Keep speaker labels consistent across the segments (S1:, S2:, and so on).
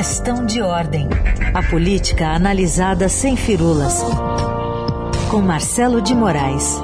S1: questão de ordem. A política analisada sem firulas. Com Marcelo de Moraes.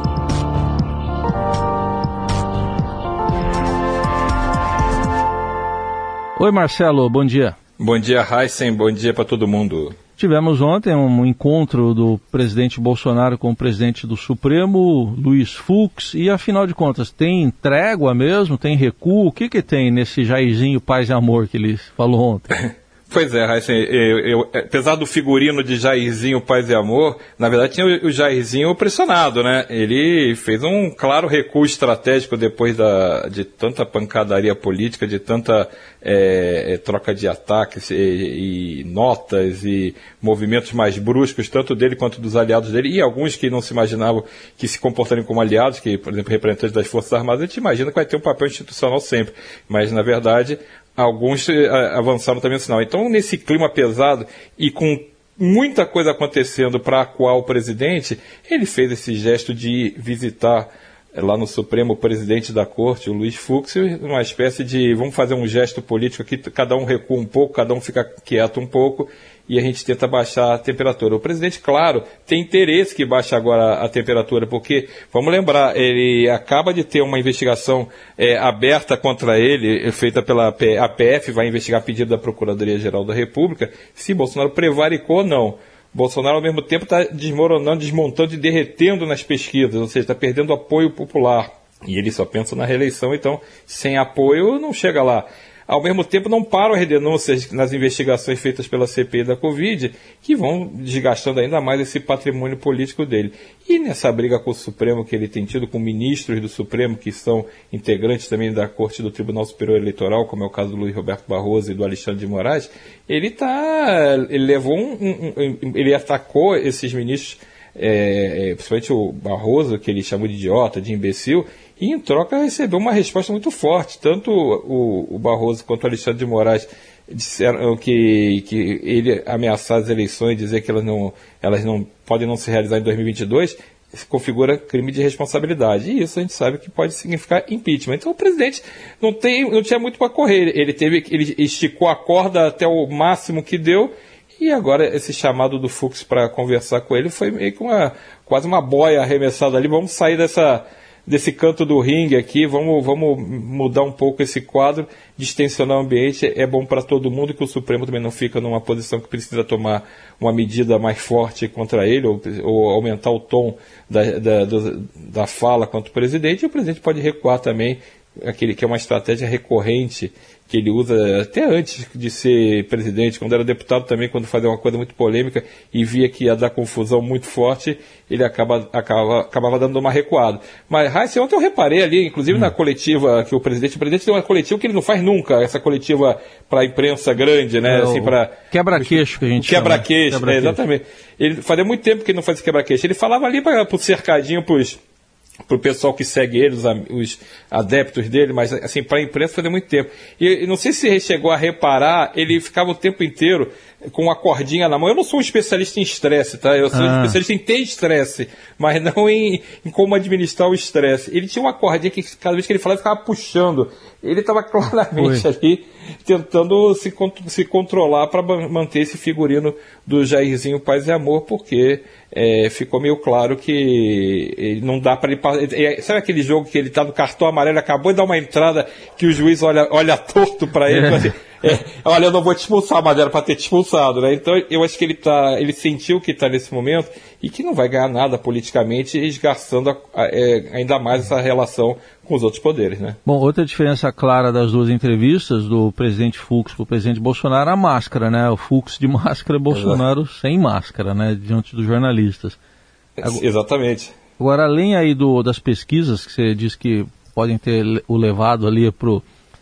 S2: Oi, Marcelo, bom dia.
S3: Bom dia, Heisen, bom dia para todo mundo.
S2: Tivemos ontem um encontro do presidente Bolsonaro com o presidente do Supremo, Luiz Fux, e afinal de contas, tem trégua mesmo? Tem recuo? O que, que tem nesse Jairzinho Paz e Amor que ele falou ontem?
S3: Pois é, assim, eu, eu, apesar do figurino de Jairzinho Paz e Amor, na verdade tinha o, o Jairzinho pressionado, né? Ele fez um claro recuo estratégico depois da, de tanta pancadaria política, de tanta é, é, troca de ataques e, e, notas e movimentos mais bruscos, tanto dele quanto dos aliados dele, e alguns que não se imaginavam que se comportariam como aliados, que, por exemplo, representantes das Forças Armadas, a gente imagina que vai ter um papel institucional sempre. Mas, na verdade, alguns eh, avançaram também no sinal. Então, nesse clima pesado e com muita coisa acontecendo para acuar o presidente, ele fez esse gesto de visitar eh, lá no Supremo o presidente da corte, o Luiz Fux, uma espécie de vamos fazer um gesto político aqui, cada um recua um pouco, cada um fica quieto um pouco e a gente tenta baixar a temperatura. O presidente, claro, tem interesse que baixe agora a temperatura, porque, vamos lembrar, ele acaba de ter uma investigação é, aberta contra ele, feita pela APF, vai investigar pedido da Procuradoria-Geral da República, se Bolsonaro prevaricou ou não. Bolsonaro, ao mesmo tempo, está desmoronando, desmontando e derretendo nas pesquisas, ou seja, está perdendo apoio popular. E ele só pensa na reeleição, então, sem apoio, não chega lá. Ao mesmo tempo, não param as denúncias nas investigações feitas pela CPI da Covid, que vão desgastando ainda mais esse patrimônio político dele. E nessa briga com o Supremo que ele tem tido com ministros do Supremo, que são integrantes também da Corte do Tribunal Superior Eleitoral, como é o caso do Luiz Roberto Barroso e do Alexandre de Moraes, ele tá. ele levou um, um, um ele atacou esses ministros é, principalmente o Barroso, que ele chamou de idiota, de imbecil, e em troca recebeu uma resposta muito forte. Tanto o, o Barroso quanto o Alexandre de Moraes disseram que, que ele ameaçar as eleições, dizer que elas não, elas não podem não se realizar em 2022, configura crime de responsabilidade. E isso a gente sabe que pode significar impeachment. Então o presidente não, tem, não tinha muito para correr. Ele, teve, ele esticou a corda até o máximo que deu e agora esse chamado do Fux para conversar com ele foi meio que uma quase uma boia arremessada ali. Vamos sair dessa desse canto do ringue aqui, vamos, vamos mudar um pouco esse quadro, distensionar o ambiente, é bom para todo mundo que o Supremo também não fica numa posição que precisa tomar uma medida mais forte contra ele, ou, ou aumentar o tom da, da, da fala contra o presidente, e o presidente pode recuar também, aquele que é uma estratégia recorrente que ele usa até antes de ser presidente, quando era deputado também, quando fazia uma coisa muito polêmica e via que ia dar confusão muito forte, ele acaba, acaba, acabava dando uma recuada. Mas, Raíssa, ontem eu reparei ali, inclusive hum. na coletiva que o presidente, o presidente tem uma coletiva que ele não faz nunca, essa coletiva para a imprensa grande, né? É, assim, para
S2: Quebra-queixo que a gente
S3: Quebra-queixo, quebra né? exatamente. Ele fazia muito tempo que ele não fazia quebra-queixo. Ele falava ali para o cercadinho, para para o pessoal que segue ele, os, os, adeptos dele, mas assim, para a imprensa fazia muito tempo. E não sei se ele chegou a reparar, ele ficava o tempo inteiro com uma cordinha na mão. Eu não sou um especialista em estresse, tá? Eu sou ah. um especialista em ter estresse, mas não em, em como administrar o estresse. Ele tinha uma cordinha que cada vez que ele falava, ficava puxando. Ele estava claramente ali tentando se, se controlar para manter esse figurino do Jairzinho Paz e Amor, porque é, ficou meio claro que não dá para ele. Sabe aquele jogo que ele está no cartão amarelo, acabou de dar uma entrada que o juiz olha, olha torto para ele? É. Assim, é, olha, eu não vou te expulsar, mas era para ter te expulsado, né? Então eu acho que ele tá, ele sentiu que está nesse momento e que não vai ganhar nada politicamente, esgarçando a, a, é, ainda mais essa relação com os outros poderes, né?
S2: Bom, outra diferença clara das duas entrevistas do presidente Fux para o presidente Bolsonaro, a máscara, né? O Fux de máscara, Bolsonaro Exato. sem máscara, né? Diante dos jornalistas.
S3: Agora, Exatamente.
S2: Agora, além aí do, das pesquisas que você disse que podem ter o levado ali para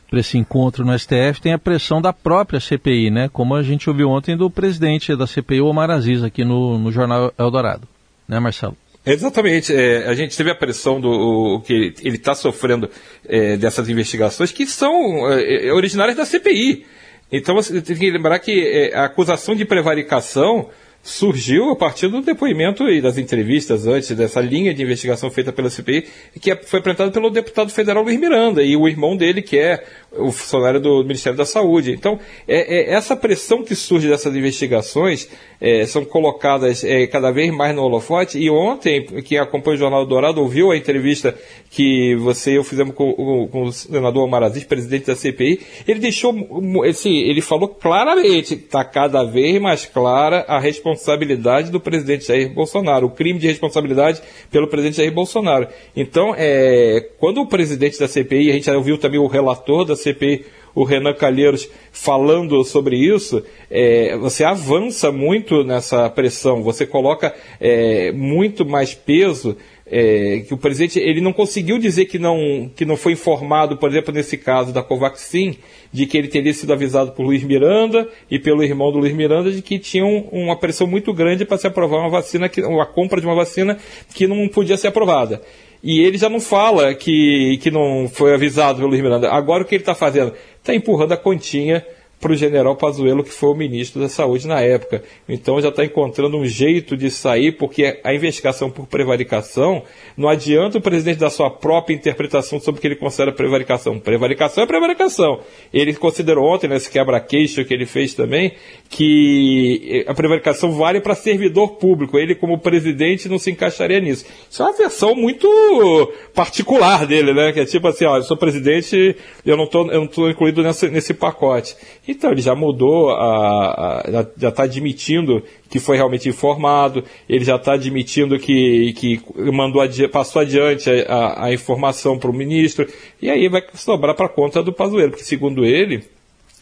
S2: para esse encontro no STF tem a pressão da própria CPI, né? Como a gente ouviu ontem do presidente da CPI, Omar Aziz, aqui no, no jornal Eldorado, né, Marcelo?
S3: Exatamente. É, a gente teve a pressão do o, que ele está sofrendo é, dessas investigações que são é, originárias da CPI. Então você tem que lembrar que é, a acusação de prevaricação surgiu a partir do depoimento e das entrevistas antes dessa linha de investigação feita pela CPI, que é, foi apresentada pelo deputado federal Luiz Miranda e o irmão dele, que é o funcionário do Ministério da Saúde. Então, é, é essa pressão que surge dessas investigações é, são colocadas é, cada vez mais no holofote. E ontem, quem acompanha o Jornal Dourado ouviu a entrevista que você e eu fizemos com, com, com o senador Amarazis, presidente da CPI. Ele deixou, assim, ele falou claramente, está cada vez mais clara a responsabilidade do presidente Jair Bolsonaro, o crime de responsabilidade pelo presidente Jair Bolsonaro. Então, é, quando o presidente da CPI, a gente já ouviu também o relator da CPI, o Renan Calheiros, falando sobre isso, é, você avança muito nessa pressão, você coloca é, muito mais peso é, que o presidente ele não conseguiu dizer que não, que não foi informado, por exemplo, nesse caso da Covaxin, de que ele teria sido avisado por Luiz Miranda e pelo irmão do Luiz Miranda de que tinham uma pressão muito grande para se aprovar uma vacina, que, a compra de uma vacina que não podia ser aprovada. E ele já não fala que, que não foi avisado pelo Luiz Miranda. Agora o que ele está fazendo? Está empurrando a continha para o general Pazuello, que foi o ministro da Saúde na época. Então já está encontrando um jeito de sair, porque a investigação por prevaricação, não adianta o presidente dar sua própria interpretação sobre o que ele considera prevaricação. Prevaricação é prevaricação. Ele considerou ontem, nesse quebra-queixo que ele fez também, que a prevaricação vale para servidor público. Ele, como presidente, não se encaixaria nisso. Isso é uma versão muito particular dele, né? Que é tipo assim, ó, eu sou presidente, eu não estou incluído nessa, nesse pacote. Então, ele já mudou, a, a já está admitindo que foi realmente informado, ele já está admitindo que, que mandou adi passou adiante a, a informação para o ministro, e aí vai sobrar para conta do Pazuello, porque segundo ele,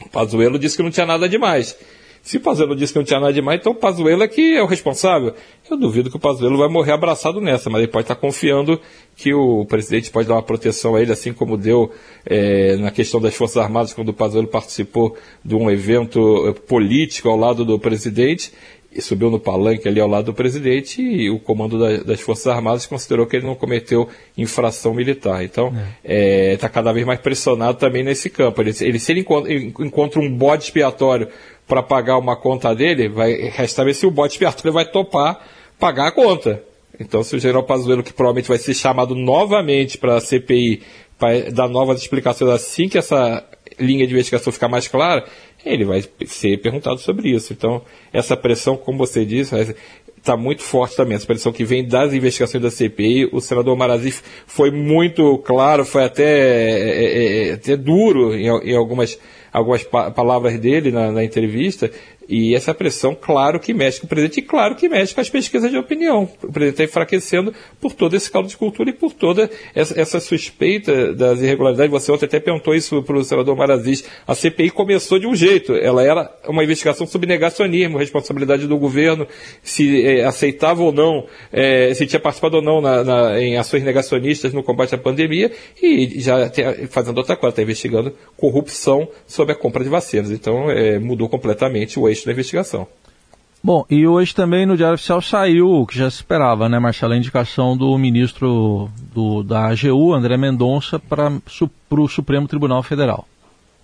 S3: o Pazuello disse que não tinha nada demais. Se o Pazuello disse que não tinha nada demais, então o Pazuello é que é o responsável. Eu duvido que o Pazuello vai morrer abraçado nessa, mas ele pode estar confiando que o presidente pode dar uma proteção a ele, assim como deu é, na questão das Forças Armadas, quando o Pazuello participou de um evento eh, político ao lado do presidente, e subiu no palanque ali ao lado do presidente e o comando da, das Forças Armadas considerou que ele não cometeu infração militar. Então, está é. é, tá cada vez mais pressionado também nesse campo. Ele, ele se ele encontra, encontra um bode expiatório para pagar uma conta dele, vai restar ver se o bode expiatório vai topar pagar a conta. Então, se o general Pazuello, que provavelmente vai ser chamado novamente para a CPI, para dar novas explicações assim que essa linha de investigação ficar mais clara, ele vai ser perguntado sobre isso. Então, essa pressão, como você disse, está muito forte também. Essa pressão que vem das investigações da CPI. O senador Marazif foi muito claro, foi até, é, é, é até duro em, em algumas algumas pa palavras dele na, na, entrevista, e essa pressão, claro que mexe com o presidente, e claro que mexe com as pesquisas de opinião. O presidente está enfraquecendo por todo esse caldo de cultura e por toda essa, essa suspeita das irregularidades. Você ontem até perguntou isso para o senador Marazis. A CPI começou de um jeito, ela era uma investigação sobre negacionismo, responsabilidade do governo, se é, aceitava ou não, é, se tinha participado ou não na, na, em ações negacionistas no combate à pandemia, e já fazendo outra coisa, está investigando corrupção sobre a compra de vacinas. Então, é, mudou completamente o eixo da investigação.
S2: Bom, e hoje também no Diário Oficial saiu o que já se esperava, né, Marcelo? A indicação do ministro do, da AGU, André Mendonça, para o Supremo Tribunal Federal.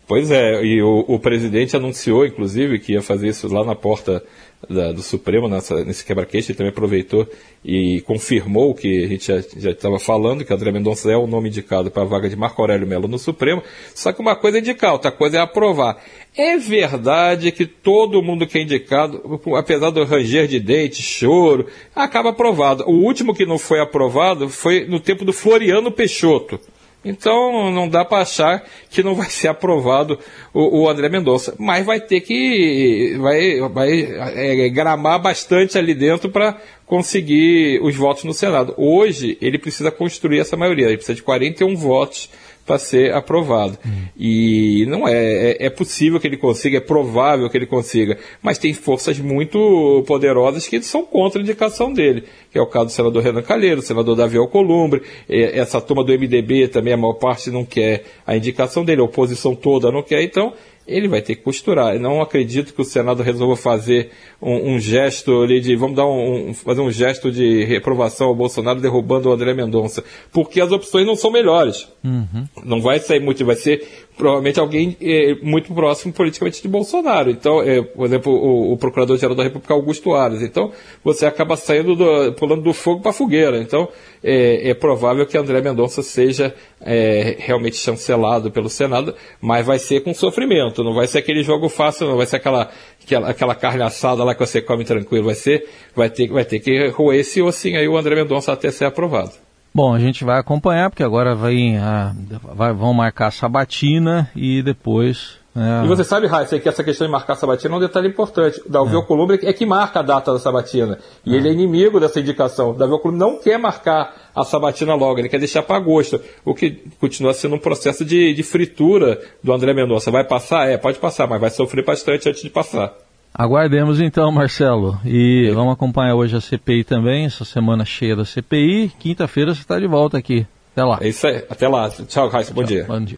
S3: Pois é, e o, o, presidente anunciou, inclusive, que ia fazer isso lá na porta da, do Supremo, nessa, nesse quebra-queixo, ele também aproveitou e confirmou que a gente já estava falando, que André Mendonça é o nome indicado para a vaga de Marco Aurélio Melo no Supremo, só que uma coisa é indicar, outra coisa é aprovar. É verdade que todo mundo que é indicado, apesar do ranger de dente, choro, acaba aprovado. O último que não foi aprovado foi no tempo do Floriano Peixoto. Então não dá para achar que não vai ser aprovado o, o, André Mendonça, mas vai ter que vai, vai é, gramar bastante ali dentro para conseguir os votos no Senado. Hoje ele precisa construir essa maioria, ele precisa de 41 votos para ser aprovado. E não é, é, é, possível que ele consiga, é provável que ele consiga, mas tem forças muito poderosas que são contra a indicação dele, que é o caso do senador Renan Calheiro, do senador Davi Alcolumbre, essa turma do MDB também, a maior parte não quer a indicação dele, a oposição toda não quer, então ele vai ter que costurar. Eu não acredito que o Senado resolva fazer um, um gesto ali de vamos dar um, um, fazer um gesto de reprovação ao Bolsonaro derrubando o André Mendonça, porque as opções não são melhores. Uhum. Não vai sair muito, vai ser provavelmente alguém é, muito próximo politicamente de Bolsonaro. Então, é, por exemplo, o, o Procurador-Geral da República, Augusto Aras. Então, você acaba saindo, do, pulando do fogo para a fogueira. Então, é, é, provável que André Mendonça seja realmente chancelado pelo Senado, mas vai ser com sofrimento. Não vai ser aquele jogo fácil, não vai ser aquela, aquela, aquela carne assada lá que você come tranquilo. Vai ser, vai ter, vai ter que roer esse ossinho aí o André Mendonça até ser aprovado.
S2: Bom, a gente vai acompanhar, porque agora vai, vai vão marcar a sabatina e depois.
S3: É... E você sabe, Raíssa, que essa questão de marcar a sabatina é um detalhe importante. O Davi é. Alcolumbre é que marca a data da sabatina. E é. ele é inimigo dessa indicação. O Davi Alcolumbre não quer marcar a sabatina logo, ele quer deixar para agosto. O que continua sendo um processo de, de fritura do André Mendonça. Vai passar? É, pode passar, mas vai sofrer bastante antes de passar.
S2: Aguardemos então, Marcelo. E vamos acompanhar hoje a CPI também, essa semana cheia da CPI. Quinta-feira você está de volta aqui. Até lá.
S3: É isso aí. Até lá. Tchau, Raíssa. Bom dia. Bom dia.